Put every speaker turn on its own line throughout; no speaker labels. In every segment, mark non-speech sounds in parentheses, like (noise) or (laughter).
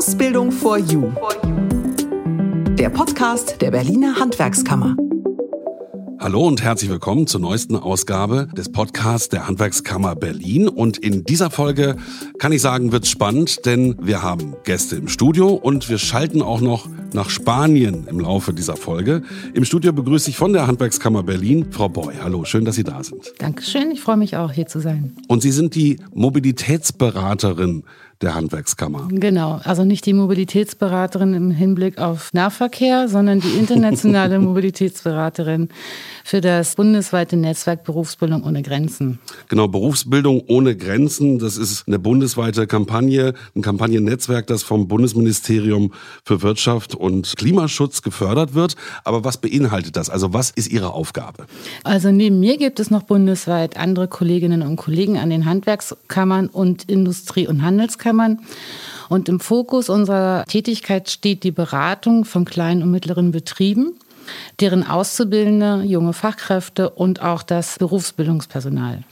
Ausbildung for You. Der Podcast der Berliner Handwerkskammer.
Hallo und herzlich willkommen zur neuesten Ausgabe des Podcasts der Handwerkskammer Berlin. Und in dieser Folge kann ich sagen, wird's spannend, denn wir haben Gäste im Studio und wir schalten auch noch nach Spanien im Laufe dieser Folge. Im Studio begrüße ich von der Handwerkskammer Berlin Frau Boy. Hallo, schön, dass Sie da sind.
Dankeschön, ich freue mich auch hier zu sein.
Und Sie sind die Mobilitätsberaterin der Handwerkskammer.
Genau, also nicht die Mobilitätsberaterin im Hinblick auf Nahverkehr, sondern die internationale (laughs) Mobilitätsberaterin für das bundesweite Netzwerk Berufsbildung ohne Grenzen.
Genau, Berufsbildung ohne Grenzen, das ist eine bundesweite Kampagne, ein Kampagnennetzwerk, das vom Bundesministerium für Wirtschaft und Klimaschutz gefördert wird. Aber was beinhaltet das? Also was ist Ihre Aufgabe?
Also neben mir gibt es noch bundesweit andere Kolleginnen und Kollegen an den Handwerkskammern und Industrie- und Handelskammern. Und im Fokus unserer Tätigkeit steht die Beratung von kleinen und mittleren Betrieben deren Auszubildende, junge Fachkräfte und auch das Berufsbildungspersonal.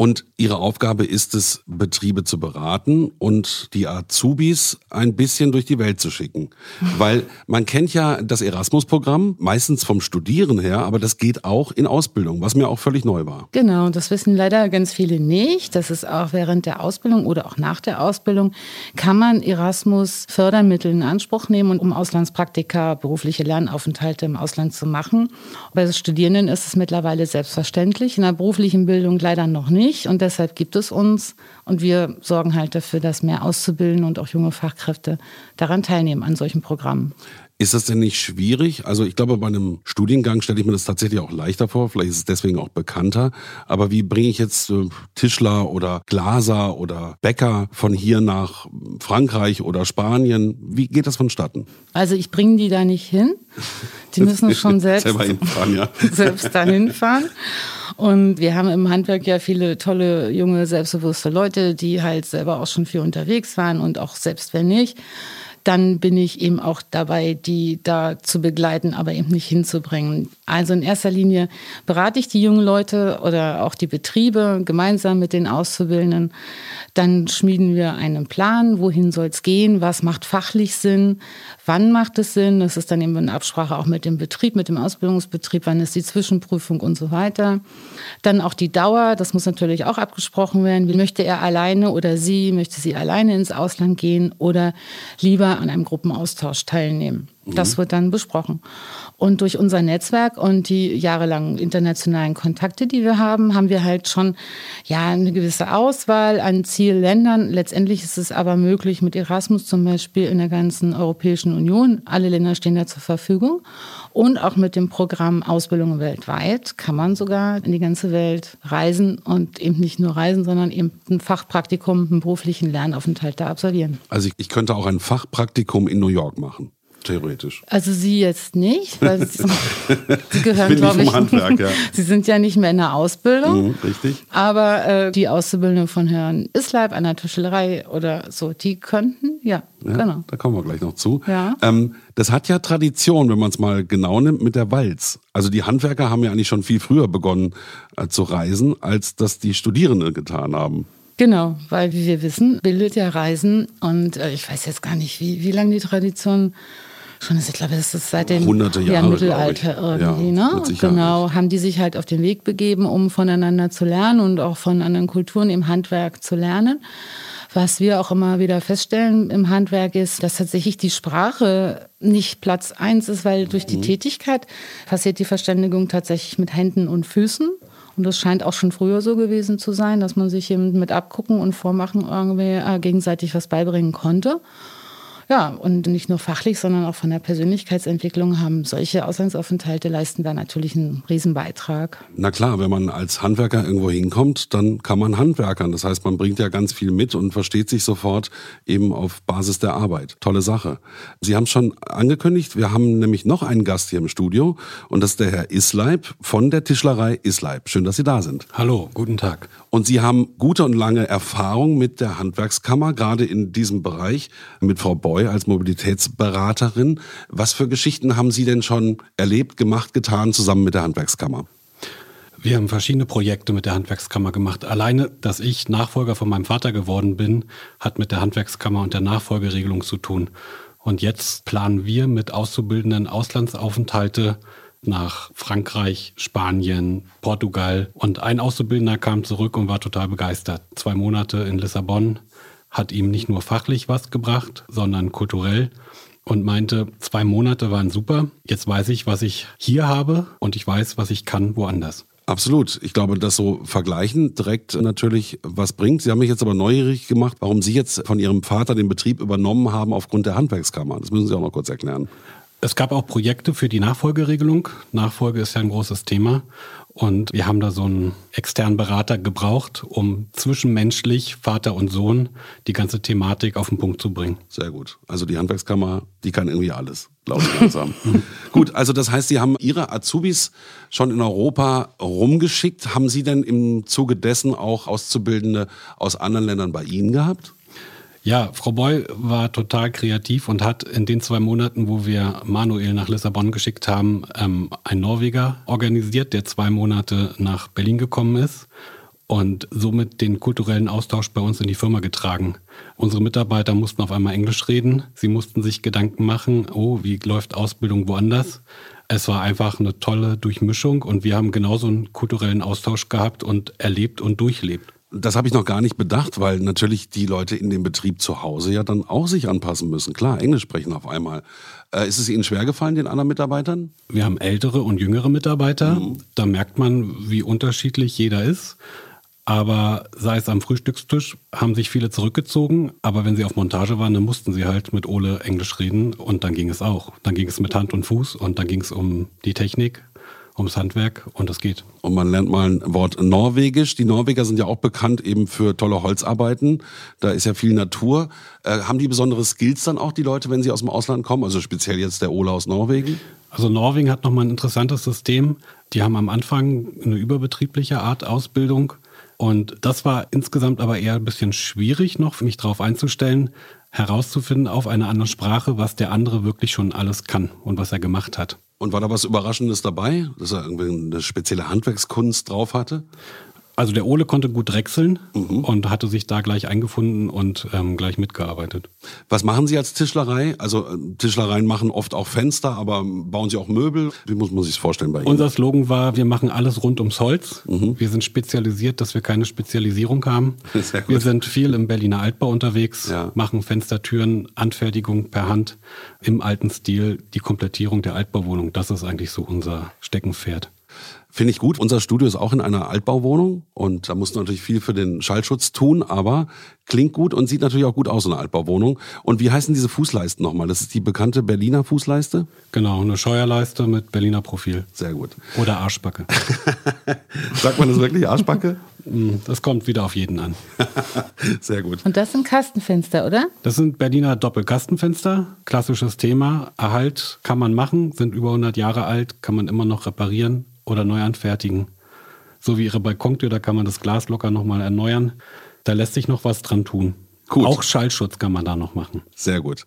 Und Ihre Aufgabe ist es, Betriebe zu beraten und die Azubis ein bisschen durch die Welt zu schicken. Weil man kennt ja das Erasmus-Programm, meistens vom Studieren her, aber das geht auch in Ausbildung, was mir auch völlig neu war.
Genau, das wissen leider ganz viele nicht. Das ist auch während der Ausbildung oder auch nach der Ausbildung kann man Erasmus-Fördermittel in Anspruch nehmen, um Auslandspraktika, berufliche Lernaufenthalte im Ausland zu machen. Bei Studierenden ist es mittlerweile selbstverständlich, in der beruflichen Bildung leider noch nicht nicht und deshalb gibt es uns und wir sorgen halt dafür, dass mehr Auszubildende und auch junge Fachkräfte daran teilnehmen an solchen Programmen.
Ist das denn nicht schwierig? Also ich glaube, bei einem Studiengang stelle ich mir das tatsächlich auch leichter vor. Vielleicht ist es deswegen auch bekannter. Aber wie bringe ich jetzt äh, Tischler oder Glaser oder Bäcker von hier nach Frankreich oder Spanien? Wie geht das vonstatten?
Also ich bringe die da nicht hin. Die (laughs) müssen schon selbst, (laughs) selbst dahin fahren. Und wir haben im Handwerk ja viele tolle, junge, selbstbewusste Leute, die halt selber auch schon viel unterwegs waren und auch selbst wenn nicht dann bin ich eben auch dabei, die da zu begleiten, aber eben nicht hinzubringen. Also in erster Linie berate ich die jungen Leute oder auch die Betriebe gemeinsam mit den Auszubildenden. Dann schmieden wir einen Plan, wohin soll es gehen, was macht fachlich Sinn, wann macht es Sinn. Das ist dann eben in Absprache auch mit dem Betrieb, mit dem Ausbildungsbetrieb, wann ist die Zwischenprüfung und so weiter. Dann auch die Dauer, das muss natürlich auch abgesprochen werden. Wie möchte er alleine oder sie, möchte sie alleine ins Ausland gehen oder lieber an einem Gruppenaustausch teilnehmen? Das wird dann besprochen. Und durch unser Netzwerk und die jahrelangen internationalen Kontakte, die wir haben, haben wir halt schon ja eine gewisse Auswahl an Zielländern. Letztendlich ist es aber möglich mit Erasmus zum Beispiel in der ganzen Europäischen Union. Alle Länder stehen da zur Verfügung. Und auch mit dem Programm Ausbildung weltweit kann man sogar in die ganze Welt reisen und eben nicht nur reisen, sondern eben ein Fachpraktikum, einen beruflichen Lernaufenthalt da absolvieren.
Also ich, ich könnte auch ein Fachpraktikum in New York machen. Theoretisch.
Also Sie jetzt nicht, weil Sie, (laughs) Sie gehören, glaube ich,
Handwerk, ja. (laughs)
Sie sind ja nicht mehr in der Ausbildung.
Mhm, richtig.
Aber äh, die Auszubildenden von Herrn Isleib an der Tischlerei oder so, die könnten, ja,
ja
genau.
Da kommen wir gleich noch zu.
Ja.
Ähm, das hat ja Tradition, wenn man es mal genau nimmt, mit der Walz. Also die Handwerker haben ja eigentlich schon viel früher begonnen äh, zu reisen, als das die Studierenden getan haben.
Genau, weil wie wir wissen, bildet ja Reisen und äh, ich weiß jetzt gar nicht, wie, wie lange die Tradition schon ist, ich glaube, das ist seit dem
Hunderte Jahre,
ja, Mittelalter irgendwie,
Ja,
ne? Genau, haben die sich halt auf den Weg begeben, um voneinander zu lernen und auch von anderen Kulturen im Handwerk zu lernen. Was wir auch immer wieder feststellen im Handwerk ist, dass tatsächlich die Sprache nicht Platz eins ist, weil durch die
Mhm.
Tätigkeit passiert die Verständigung tatsächlich mit Händen und Füßen. Und das scheint auch schon früher so gewesen zu sein, dass man sich eben mit Abgucken und Vormachen irgendwie äh, gegenseitig was beibringen konnte. Ja, und nicht nur fachlich, sondern auch von der Persönlichkeitsentwicklung haben solche Auslandsaufenthalte leisten da natürlich einen Riesenbeitrag.
Na klar, wenn man als Handwerker irgendwo hinkommt, dann kann man Handwerkern. Das heißt, man bringt ja ganz viel mit und versteht sich sofort eben auf Basis der Arbeit. Tolle Sache. Sie haben es schon angekündigt, wir haben nämlich noch einen Gast hier im Studio und das ist der Herr Isleib von der Tischlerei Isleib. Schön, dass Sie da sind.
Hallo, guten Tag.
Und Sie haben gute und lange Erfahrung mit der Handwerkskammer, gerade in diesem Bereich, mit Frau Boy als Mobilitätsberaterin. Was für Geschichten haben Sie denn schon erlebt, gemacht, getan, zusammen mit der Handwerkskammer?
Wir haben verschiedene Projekte mit der Handwerkskammer gemacht. Alleine, dass ich Nachfolger von meinem Vater geworden bin, hat mit der Handwerkskammer und der Nachfolgeregelung zu tun. Und jetzt planen wir mit Auszubildenden Auslandsaufenthalte nach Frankreich, Spanien, Portugal. Und ein Auszubildender kam zurück und war total begeistert. Zwei Monate in Lissabon hat ihm nicht nur fachlich was gebracht, sondern kulturell und meinte, zwei Monate waren super. Jetzt weiß ich, was ich hier habe und ich weiß, was ich kann woanders.
Absolut. Ich glaube, das so vergleichen direkt natürlich was bringt. Sie haben mich jetzt aber neugierig gemacht, warum Sie jetzt von Ihrem Vater den Betrieb übernommen haben aufgrund der Handwerkskammer. Das müssen Sie auch noch kurz erklären.
Es gab auch Projekte für die Nachfolgeregelung. Nachfolge ist ja ein großes Thema. Und wir haben da so einen externen Berater gebraucht, um zwischenmenschlich Vater und Sohn die ganze Thematik auf den Punkt zu bringen.
Sehr gut. Also die Handwerkskammer, die kann irgendwie alles, glaube ich langsam. (laughs) gut, also das heißt, Sie haben Ihre Azubis schon in Europa rumgeschickt. Haben Sie denn im Zuge dessen auch Auszubildende aus anderen Ländern bei Ihnen gehabt?
Ja, Frau Boy war total kreativ und hat in den zwei Monaten, wo wir Manuel nach Lissabon geschickt haben, ähm, einen Norweger organisiert, der zwei Monate nach Berlin gekommen ist und somit den kulturellen Austausch bei uns in die Firma getragen. Unsere Mitarbeiter mussten auf einmal Englisch reden. Sie mussten sich Gedanken machen, oh, wie läuft Ausbildung woanders? Es war einfach eine tolle Durchmischung und wir haben genauso einen kulturellen Austausch gehabt und erlebt und durchlebt.
Das habe ich noch gar nicht bedacht, weil natürlich die Leute in dem Betrieb zu Hause ja dann auch sich anpassen müssen. Klar, Englisch sprechen auf einmal. Äh, ist es Ihnen schwer gefallen, den anderen Mitarbeitern?
Wir haben ältere und jüngere Mitarbeiter. Mhm. Da merkt man, wie unterschiedlich jeder ist. Aber sei es am Frühstückstisch, haben sich viele zurückgezogen. Aber wenn sie auf Montage waren, dann mussten sie halt mit Ole Englisch reden. Und dann ging es auch. Dann ging es mit Hand und Fuß und dann ging es um die Technik ums Handwerk und das geht.
Und man lernt mal ein Wort Norwegisch. Die Norweger sind ja auch bekannt eben für tolle Holzarbeiten. Da ist ja viel Natur. Äh, haben die besondere Skills dann auch, die Leute, wenn sie aus dem Ausland kommen? Also speziell jetzt der Ola aus Norwegen?
Also Norwegen hat nochmal ein interessantes System. Die haben am Anfang eine überbetriebliche Art Ausbildung. Und das war insgesamt aber eher ein bisschen schwierig noch, für mich darauf einzustellen, herauszufinden auf einer anderen Sprache, was der andere wirklich schon alles kann und was er gemacht hat.
Und war da was Überraschendes dabei, dass er irgendwie eine spezielle Handwerkskunst drauf hatte?
Also der Ole konnte gut drechseln mhm. und hatte sich da gleich eingefunden und ähm, gleich mitgearbeitet.
Was machen Sie als Tischlerei? Also äh, Tischlereien machen oft auch Fenster, aber bauen Sie auch Möbel? Wie muss man sich das vorstellen bei Ihnen?
Unser Slogan war, wir machen alles rund ums Holz. Mhm. Wir sind spezialisiert, dass wir keine Spezialisierung haben. (laughs) Wir sind viel im Berliner Altbau unterwegs, ja. machen Fenstertüren, Anfertigung per Hand im alten Stil, die Komplettierung der Altbauwohnung. Das ist eigentlich so unser Steckenpferd.
Finde ich gut. Unser Studio ist auch in einer Altbauwohnung und da muss natürlich viel für den Schallschutz tun, aber klingt gut und sieht natürlich auch gut aus, so eine Altbauwohnung. Und wie heißen diese Fußleisten nochmal? Das ist die bekannte Berliner Fußleiste?
Genau, eine Scheuerleiste mit Berliner Profil.
Sehr gut.
Oder Arschbacke. (laughs)
Sagt man das wirklich, Arschbacke?
Hm, das kommt wieder auf jeden an. (laughs)
Sehr gut.
Und das sind Kastenfenster, oder?
Das sind Berliner Doppelkastenfenster. Klassisches Thema. Erhalt kann man machen, sind über 100 Jahre alt, kann man immer noch reparieren oder neu anfertigen. So wie Ihre Balkontür, da kann man das Glas locker nochmal erneuern. Da lässt sich noch was dran tun. Gut. Auch Schallschutz kann man da noch machen.
Sehr gut.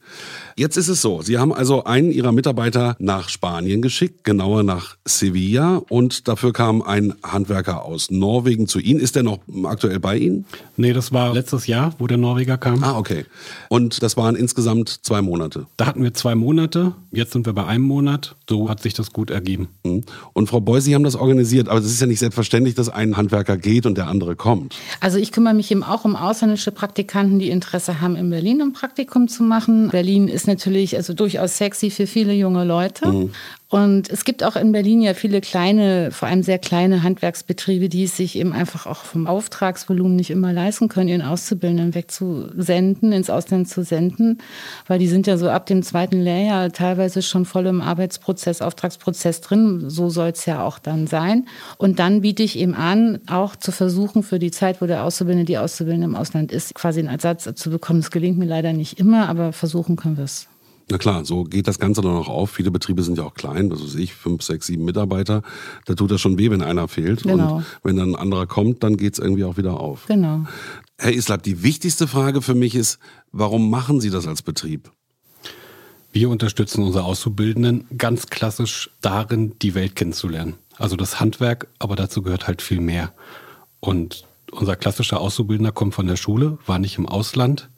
Jetzt ist es so, Sie haben also einen Ihrer Mitarbeiter nach Spanien geschickt, genauer nach Sevilla. Und dafür kam ein Handwerker aus Norwegen zu Ihnen. Ist der noch aktuell bei Ihnen?
Nee, das war letztes Jahr, wo der Norweger kam.
Ah, okay. Und das waren insgesamt zwei Monate?
Da hatten wir zwei Monate. Jetzt sind wir bei einem Monat. So hat sich das gut ergeben.
Mhm. Und Frau Beuys, Sie haben das organisiert. Aber es ist ja nicht selbstverständlich, dass ein Handwerker geht und der andere kommt.
Also ich kümmere mich eben auch um ausländische Praktikanten, die Interesse haben, in Berlin ein Praktikum zu machen. Berlin ist natürlich also durchaus sexy für viele junge Leute. Mhm. Und es gibt auch in Berlin ja viele kleine, vor allem sehr kleine Handwerksbetriebe, die es sich eben einfach auch vom Auftragsvolumen nicht immer leisten können, ihren Auszubildenden wegzusenden, ins Ausland zu senden, weil die sind ja so ab dem zweiten Lehrjahr teilweise schon voll im Arbeitsprozess, Auftragsprozess drin. So soll es ja auch dann sein. Und dann biete ich eben an, auch zu versuchen, für die Zeit, wo der Auszubildende, die Auszubildende im Ausland ist, quasi einen Ersatz zu bekommen. Das gelingt mir leider nicht immer, aber versuchen können wir es.
Na klar, so geht das Ganze dann auch auf. Viele Betriebe sind ja auch klein, was weiß ich, fünf, sechs, sieben Mitarbeiter. Da tut das schon weh, wenn einer fehlt. Genau. Und wenn dann ein anderer kommt, dann geht es irgendwie auch wieder auf.
Genau.
Herr Islab, die wichtigste Frage für mich ist, warum machen Sie das als Betrieb?
Wir unterstützen unsere Auszubildenden ganz klassisch darin, die Welt kennenzulernen. Also das Handwerk, aber dazu gehört halt viel mehr. Und unser klassischer Auszubildender kommt von der Schule, war nicht im Ausland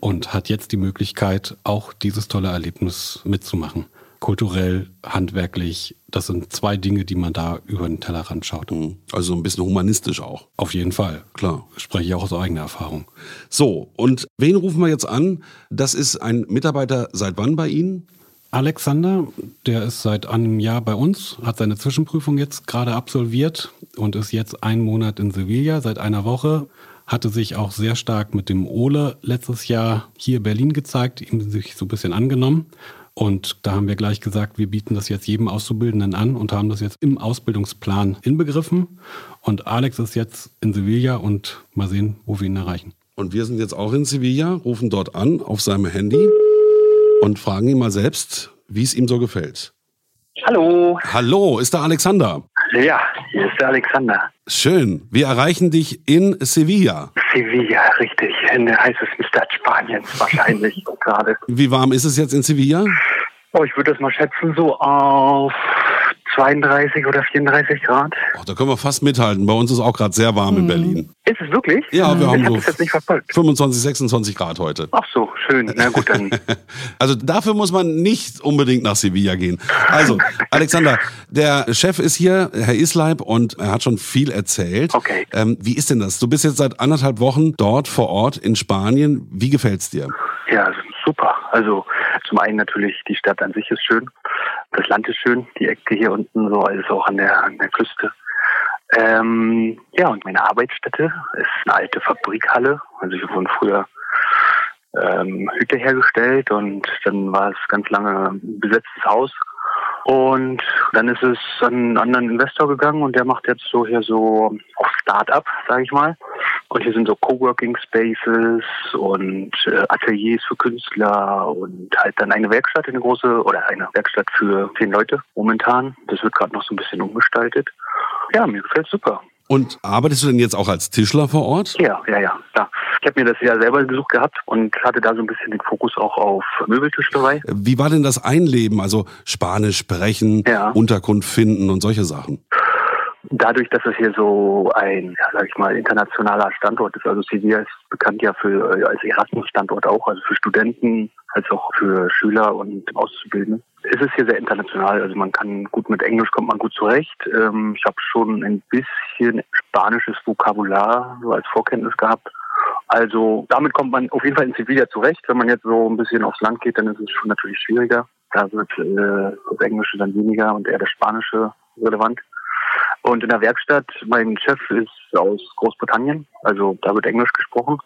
und hat jetzt die Möglichkeit, auch dieses tolle Erlebnis mitzumachen. Kulturell, handwerklich, das sind zwei Dinge, die man da über den Tellerrand schaut.
Mhm. Also ein bisschen humanistisch auch.
Auf jeden Fall.
Klar.
Spreche ich auch aus eigener Erfahrung.
So, und wen rufen wir jetzt an? Das ist ein Mitarbeiter seit wann bei Ihnen?
Alexander, der ist seit einem Jahr bei uns, hat seine Zwischenprüfung jetzt gerade absolviert und ist jetzt einen Monat in Sevilla, seit einer Woche. Hatte sich auch sehr stark mit dem Ole letztes Jahr hier in Berlin gezeigt, ihm sich so ein bisschen angenommen. Und da haben wir gleich gesagt, wir bieten das jetzt jedem Auszubildenden an und haben das jetzt im Ausbildungsplan inbegriffen. Und Alex ist jetzt in Sevilla und mal sehen, wo wir ihn erreichen.
Und wir sind jetzt auch in Sevilla, rufen dort an auf seinem Handy und fragen ihn mal selbst, wie es ihm so gefällt.
Hallo.
Hallo, ist da Alexander?
Ja, hier ist der Alexander.
Schön. Wir erreichen dich in Sevilla.
Sevilla, richtig. In der heißesten Stadt Spaniens wahrscheinlich (laughs) gerade.
Wie warm ist es jetzt in Sevilla?
Oh, ich würde das mal schätzen, so auf 32 oder 34 Grad.
Oh, da können wir fast mithalten. Bei uns ist auch gerade sehr warm in Berlin.
Ist es wirklich?
Ja, wir
ich
haben
hab
so
das jetzt nicht verfolgt.
25, 26 Grad heute.
Ach so, schön. Na gut, dann. (laughs)
Also dafür muss man nicht unbedingt nach Sevilla gehen. Also, (laughs) Alexander, der Chef ist hier, Herr Isleib, und er hat schon viel erzählt.
Okay.
Ähm, wie ist denn das? Du bist jetzt seit anderthalb Wochen dort vor Ort in Spanien. Wie gefällt's dir?
Ja, super. Also zum einen natürlich die Stadt an sich ist schön, das Land ist schön, die Ecke hier unten so, also auch an der an der Küste. Ähm, ja, und meine Arbeitsstätte ist eine alte Fabrikhalle. Also hier wurden früher ähm, Hüte hergestellt und dann war es ganz lange ein besetztes Haus. Und dann ist es an einen anderen Investor gegangen und der macht jetzt so hier so auch Start-up, sage ich mal. Und hier sind so Coworking Spaces und äh, Ateliers für Künstler und halt dann eine Werkstatt, eine große oder eine Werkstatt für zehn Leute momentan. Das wird gerade noch so ein bisschen umgestaltet. Ja, mir gefällt super.
Und arbeitest du denn jetzt auch als Tischler vor Ort?
Ja, ja, ja. ja. Ich habe mir das ja selber gesucht gehabt und hatte da so ein bisschen den Fokus auch auf Möbeltischlerei.
Wie war denn das Einleben? Also Spanisch sprechen,
Ja.
Unterkunft finden und solche Sachen.
Dadurch, dass es hier so ein, sag ich mal, internationaler Standort ist, also Sevilla ist bekannt ja für äh, als Erasmus-Standort auch, also für Studenten, als auch für Schüler und Auszubildende. Es ist hier sehr international, also man kann gut mit Englisch kommt man gut zurecht. Ähm, ich habe schon ein bisschen spanisches Vokabular so als Vorkenntnis gehabt. Also damit kommt man auf jeden Fall in Sevilla zurecht. Wenn man jetzt so ein bisschen aufs Land geht, dann ist es schon natürlich schwieriger. Da wird äh, das Englische dann weniger und eher das Spanische relevant. Und in der Werkstatt, mein Chef ist aus Großbritannien, also da wird Englisch gesprochen.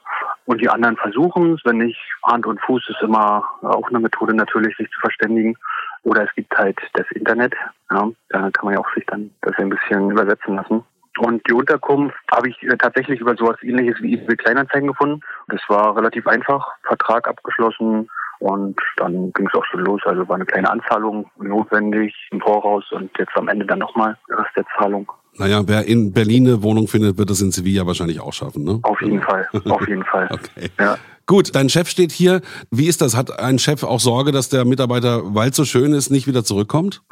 Und die anderen versuchen es, wenn nicht, Hand und Fuß ist immer auch eine Methode natürlich, sich zu verständigen. Oder es gibt halt das Internet, ja, da kann man ja auch sich dann das ein bisschen übersetzen lassen. Und die Unterkunft habe ich äh, tatsächlich über sowas ähnliches wie eBay Kleinanzeigen gefunden. Das war relativ einfach, Vertrag abgeschlossen und dann ging es auch schon los. Also war eine kleine Anzahlung notwendig im Voraus und jetzt am Ende dann nochmal der Rest der Zahlung.
Naja, wer in Berlin eine Wohnung findet, wird das in Sevilla wahrscheinlich auch schaffen, ne?
Auf jeden Fall, auf jeden Fall. (laughs)
Okay.
Ja.
Gut, dein Chef steht hier. Wie ist das? Hat ein Chef auch Sorge, dass der Mitarbeiter, weil es so schön ist, nicht wieder zurückkommt?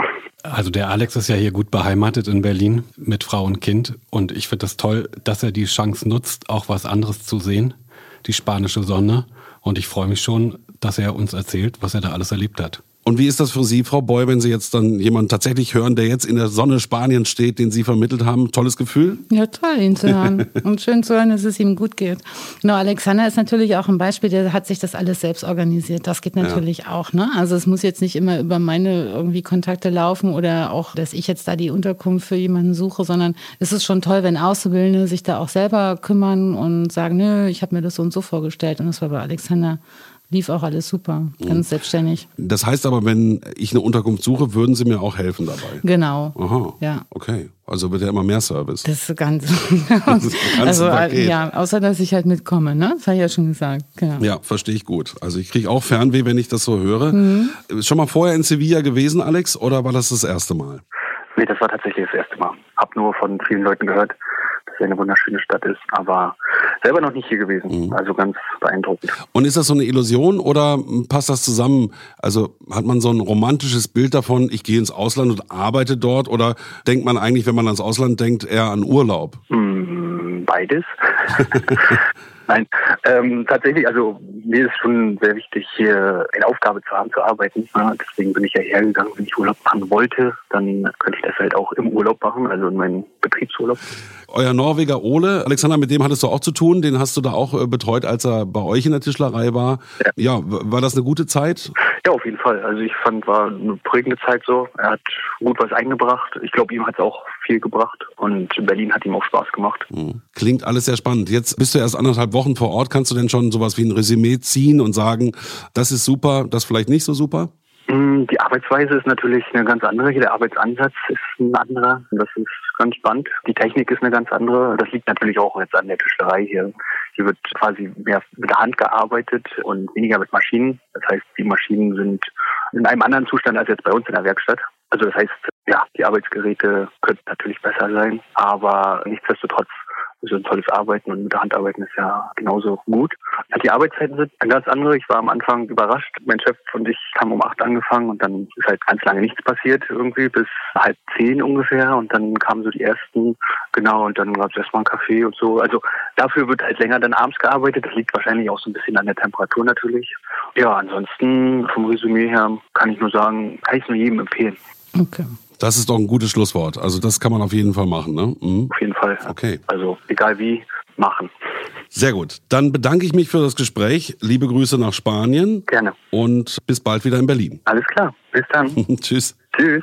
Also der Alex ist ja hier gut beheimatet in Berlin mit Frau und Kind und ich finde das toll, dass er die Chance nutzt, auch was anderes zu sehen, die spanische Sonne. Und ich freue mich schon, dass er uns erzählt, was er da alles erlebt hat.
Und wie ist das für Sie, Frau Boy, wenn Sie jetzt dann jemanden tatsächlich hören, der jetzt in der Sonne Spaniens steht, den Sie vermittelt haben? Tolles Gefühl?
Ja, toll, ihn zu hören. (laughs) Und schön zu hören, dass es ihm gut geht. Genau, Alexander ist natürlich auch ein Beispiel, der hat sich das alles selbst organisiert. Das geht natürlich auch. Ne? Also es muss jetzt nicht immer über meine irgendwie Kontakte laufen oder auch, dass ich jetzt da die Unterkunft für jemanden suche, sondern es ist schon toll, wenn Auszubildende sich da auch selber kümmern und sagen, nö, ich habe mir das so und so vorgestellt. Und das war bei Alexander. Lief auch alles super, ganz selbstständig.
Das heißt aber, wenn ich eine Unterkunft suche, würden Sie mir auch helfen dabei?
Genau.
Aha.
Ja.
Okay. Also wird ja immer mehr Service.
Das ist ganz. (laughs)
ist ein ganzes
also, äh,
Paket.
ja, außer dass ich halt mitkomme, ne? Das habe ich ja schon gesagt. Genau.
Ja, verstehe ich gut. Also ich kriege auch Fernweh, wenn ich das so höre.
Mhm.
Schon mal vorher in Sevilla gewesen, Alex, oder war das das erste Mal?
Nee, das war tatsächlich das erste Mal. Hab nur von vielen Leuten gehört, ja eine wunderschöne Stadt ist, aber selber noch nicht hier gewesen. Mhm. Also ganz beeindruckend.
Und ist das so eine Illusion oder passt das zusammen? Also hat man so ein romantisches Bild davon, ich gehe ins Ausland und arbeite dort oder denkt man eigentlich, wenn man ans Ausland denkt, eher an Urlaub?
Mm, beides. (laughs) Nein, ähm, tatsächlich, also mir ist schon sehr wichtig, hier eine Aufgabe zu haben, zu arbeiten. Ja, deswegen bin ich ja hergegangen, wenn ich Urlaub machen wollte, dann könnte ich das halt auch im Urlaub machen, also in meinem Betriebsurlaub.
Euer Norweger Ole, Alexander, mit dem hattest du auch zu tun, den hast du da auch äh, betreut, als er bei euch in der Tischlerei war. Ja, ja war das eine gute Zeit?
Ja, auf jeden Fall. Also ich fand, war eine prägende Zeit so. Er hat gut was eingebracht. Ich glaube, ihm hat es auch viel gebracht und Berlin hat ihm auch Spaß gemacht.
Hm. Klingt alles sehr spannend. Jetzt bist du erst anderthalb Wochen vor Ort. Kannst du denn schon sowas wie ein Resümee ziehen und sagen, das ist super, das vielleicht nicht so super?
Hm, die Arbeitsweise ist natürlich eine ganz andere. Der Arbeitsansatz ist ein anderer. Das ist ganz spannend. Die Technik ist eine ganz andere. Das liegt natürlich auch jetzt an der Tischlerei hier. Hier wird quasi mehr mit der Hand gearbeitet und weniger mit Maschinen. Das heißt, die Maschinen sind in einem anderen Zustand als jetzt bei uns in der Werkstatt. Also das heißt, ja, die Arbeitsgeräte könnten natürlich besser sein, aber nichtsdestotrotz so ein tolles Arbeiten und mit der Hand arbeiten ist ja genauso gut. Die Arbeitszeiten sind ganz andere. Ich war am Anfang überrascht. Mein Chef und ich haben um acht angefangen und dann ist halt ganz lange nichts passiert irgendwie bis halb zehn ungefähr und dann kamen so die ersten, genau, und dann gab es erstmal einen Kaffee und so. Also dafür wird halt länger dann abends gearbeitet. Das liegt wahrscheinlich auch so ein bisschen an der Temperatur natürlich. Ja, ansonsten vom Resümee her kann ich nur sagen, kann ich es nur jedem empfehlen.
Okay. Das ist doch ein gutes Schlusswort. Also das kann man auf jeden Fall machen, ne?
Mhm. Auf jeden Fall.
Okay.
Also egal wie, machen.
Sehr gut. Dann bedanke ich mich für das Gespräch. Liebe Grüße nach Spanien.
Gerne.
Und bis bald wieder in Berlin.
Alles klar. Bis dann. (laughs)
Tschüss.
Tschüss.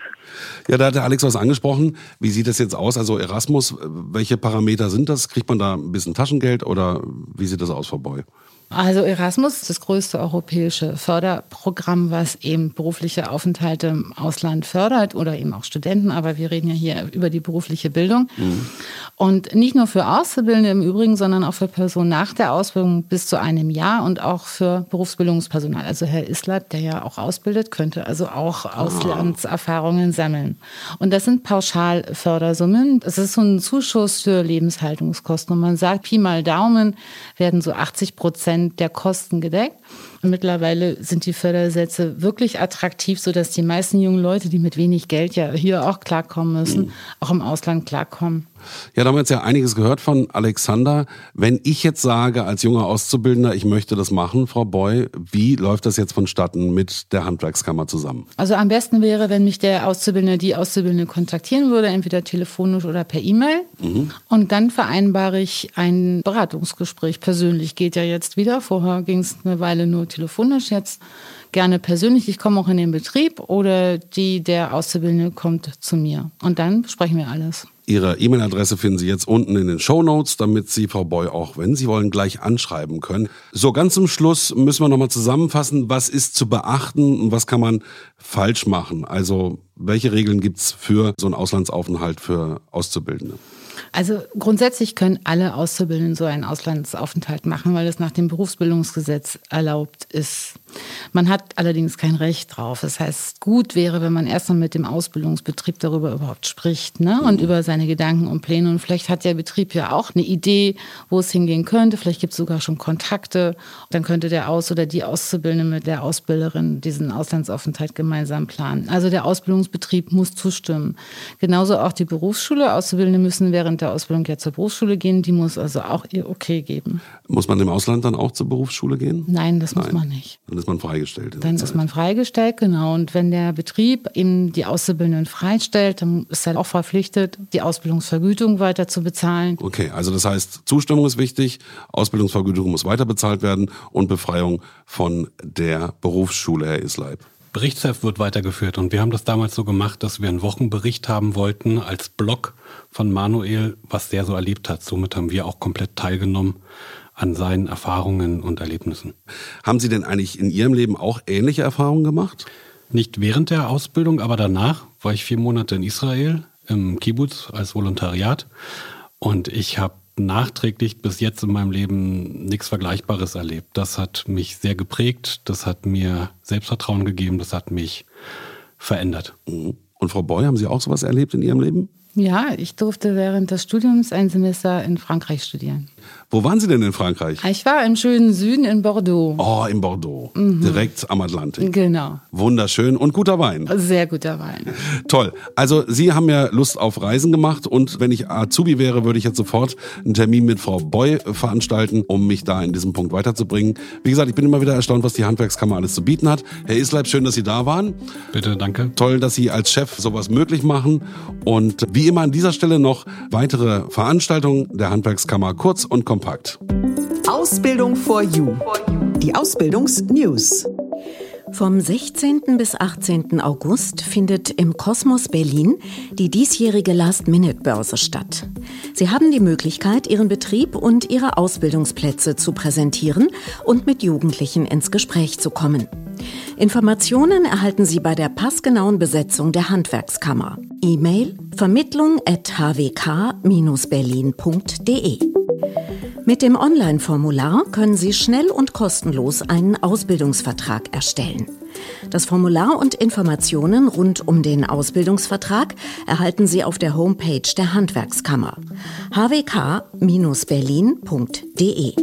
Ja, da hat der Alex was angesprochen. Wie sieht das jetzt aus? Also Erasmus, welche Parameter sind das? Kriegt man da ein bisschen Taschengeld oder wie sieht das aus, Frau Boy?
Also Erasmus ist das größte europäische Förderprogramm, was eben berufliche Aufenthalte im Ausland fördert oder eben auch Studenten, aber wir reden ja hier über die berufliche Bildung. Mhm. Und nicht nur für Auszubildende im Übrigen, sondern auch für Personen nach der Ausbildung bis zu einem Jahr und auch für Berufsbildungspersonal. Also Herr Islab, der ja auch ausbildet, könnte also auch ah. Auslandserfahrungen sammeln. Und das sind Pauschalfördersummen. Es ist so ein Zuschuss für Lebenshaltungskosten. Und man sagt, Pi mal Daumen werden so 80 Prozent Prozent der Kosten gedeckt. Und mittlerweile sind die Fördersätze wirklich attraktiv, sodass die meisten jungen Leute, die mit wenig Geld ja hier auch klarkommen müssen, mhm. auch im Ausland klarkommen.
Ja, da haben wir jetzt ja einiges gehört von Alexander. Wenn ich jetzt sage, als junger Auszubildender, ich möchte das machen, Frau Boy, wie läuft das jetzt vonstatten mit der Handwerkskammer zusammen?
Also am besten wäre, wenn mich der Auszubildende, die Auszubildende kontaktieren würde, entweder telefonisch oder per E-Mail. Mhm. Und dann vereinbare ich ein Beratungsgespräch. Persönlich geht ja jetzt wieder. Vorher ging es eine Weile nur telefonisch. Jetzt gerne persönlich. Ich komme auch in den Betrieb oder die, der Auszubildende kommt zu mir. Und dann besprechen wir alles.
Ihre E-Mail-Adresse finden Sie jetzt unten in den Show Notes, damit Sie Frau Boy auch, wenn Sie wollen, gleich anschreiben können. So, ganz zum Schluss müssen wir nochmal zusammenfassen, was ist zu beachten und was kann man falsch machen? Also, welche Regeln gibt's für so einen Auslandsaufenthalt für Auszubildende?
Also grundsätzlich können alle Auszubildenden so einen Auslandsaufenthalt machen, weil es nach dem Berufsbildungsgesetz erlaubt ist. Man hat allerdings kein Recht drauf. Das heißt, gut wäre, wenn man erstmal mit dem Ausbildungsbetrieb darüber überhaupt spricht ne? und mhm. über seine Gedanken und Pläne. Und vielleicht hat der Betrieb ja auch eine Idee, wo es hingehen könnte. Vielleicht gibt es sogar schon Kontakte. Dann könnte der Aus- oder die Auszubildende mit der Ausbilderin diesen Auslandsaufenthalt gemeinsam planen. Also der Ausbildungsbetrieb muss zustimmen. Genauso auch die Berufsschule. Auszubildende müssen während der Ausbildung ja zur Berufsschule gehen. Die muss also auch ihr Okay geben.
Muss man im Ausland dann auch zur Berufsschule gehen?
Nein, das Nein. muss man nicht.
Dann ist man freigestellt.
Dann ist man freigestellt, genau. Und wenn der Betrieb eben die Auszubildenden freistellt, dann ist er auch verpflichtet, die Ausbildungsvergütung weiter zu bezahlen.
Okay, also das heißt, Zustimmung ist wichtig, Ausbildungsvergütung muss weiter bezahlt werden und Befreiung von der Berufsschule, Herr Isleib.
Berichtsheft wird weitergeführt und wir haben das damals so gemacht, dass wir einen Wochenbericht haben wollten als Blog von Manuel, was der so erlebt hat. Somit haben wir auch komplett teilgenommen an seinen Erfahrungen und Erlebnissen.
Haben Sie denn eigentlich in Ihrem Leben auch ähnliche Erfahrungen gemacht?
Nicht während der Ausbildung, aber danach war ich vier Monate in Israel im Kibbutz als Volontariat und ich habe nachträglich bis jetzt in meinem Leben nichts Vergleichbares erlebt. Das hat mich sehr geprägt, das hat mir Selbstvertrauen gegeben, das hat mich verändert.
Und Frau Boy, haben Sie auch sowas erlebt in Ihrem Leben?
Ja, ich durfte während des Studiums ein Semester in Frankreich studieren.
Wo waren Sie denn in Frankreich?
Ich war im schönen Süden in Bordeaux.
Oh, in Bordeaux. Mhm. Direkt am Atlantik.
Genau.
Wunderschön und guter Wein.
Sehr guter Wein. (laughs)
Toll. Also Sie haben ja Lust auf Reisen gemacht und wenn ich Azubi wäre, würde ich jetzt sofort einen Termin mit Frau Boy veranstalten, um mich da in diesem Punkt weiterzubringen. Wie gesagt, ich bin immer wieder erstaunt, was die Handwerkskammer alles zu bieten hat. Herr Isleib, schön, dass Sie da waren.
Bitte, danke.
Toll, dass Sie als Chef sowas möglich machen. Und wie immer an dieser Stelle noch weitere Veranstaltungen der Handwerkskammer kurz und kompakt.
Ausbildung for You. Die Ausbildungsnews.
Vom 16. bis 18. August findet im Kosmos Berlin die diesjährige Last-Minute-Börse statt. Sie haben die Möglichkeit, Ihren Betrieb und Ihre Ausbildungsplätze zu präsentieren und mit Jugendlichen ins Gespräch zu kommen. Informationen erhalten Sie bei der passgenauen Besetzung der Handwerkskammer. E-Mail vermittlung at hwk-berlin.de mit dem Online-Formular können Sie schnell und kostenlos einen Ausbildungsvertrag erstellen. Das Formular und Informationen rund um den Ausbildungsvertrag erhalten Sie auf der Homepage der Handwerkskammer hwk-berlin.de.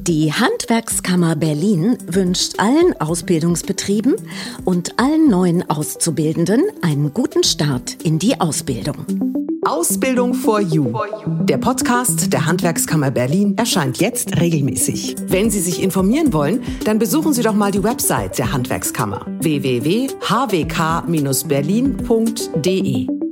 Die Handwerkskammer Berlin wünscht allen Ausbildungsbetrieben und allen neuen Auszubildenden einen guten Start in die Ausbildung.
Ausbildung for You. Der Podcast der Handwerkskammer Berlin erscheint jetzt regelmäßig. Wenn Sie sich informieren wollen, dann besuchen Sie doch mal die Website der Handwerkskammer www.hwk-berlin.de.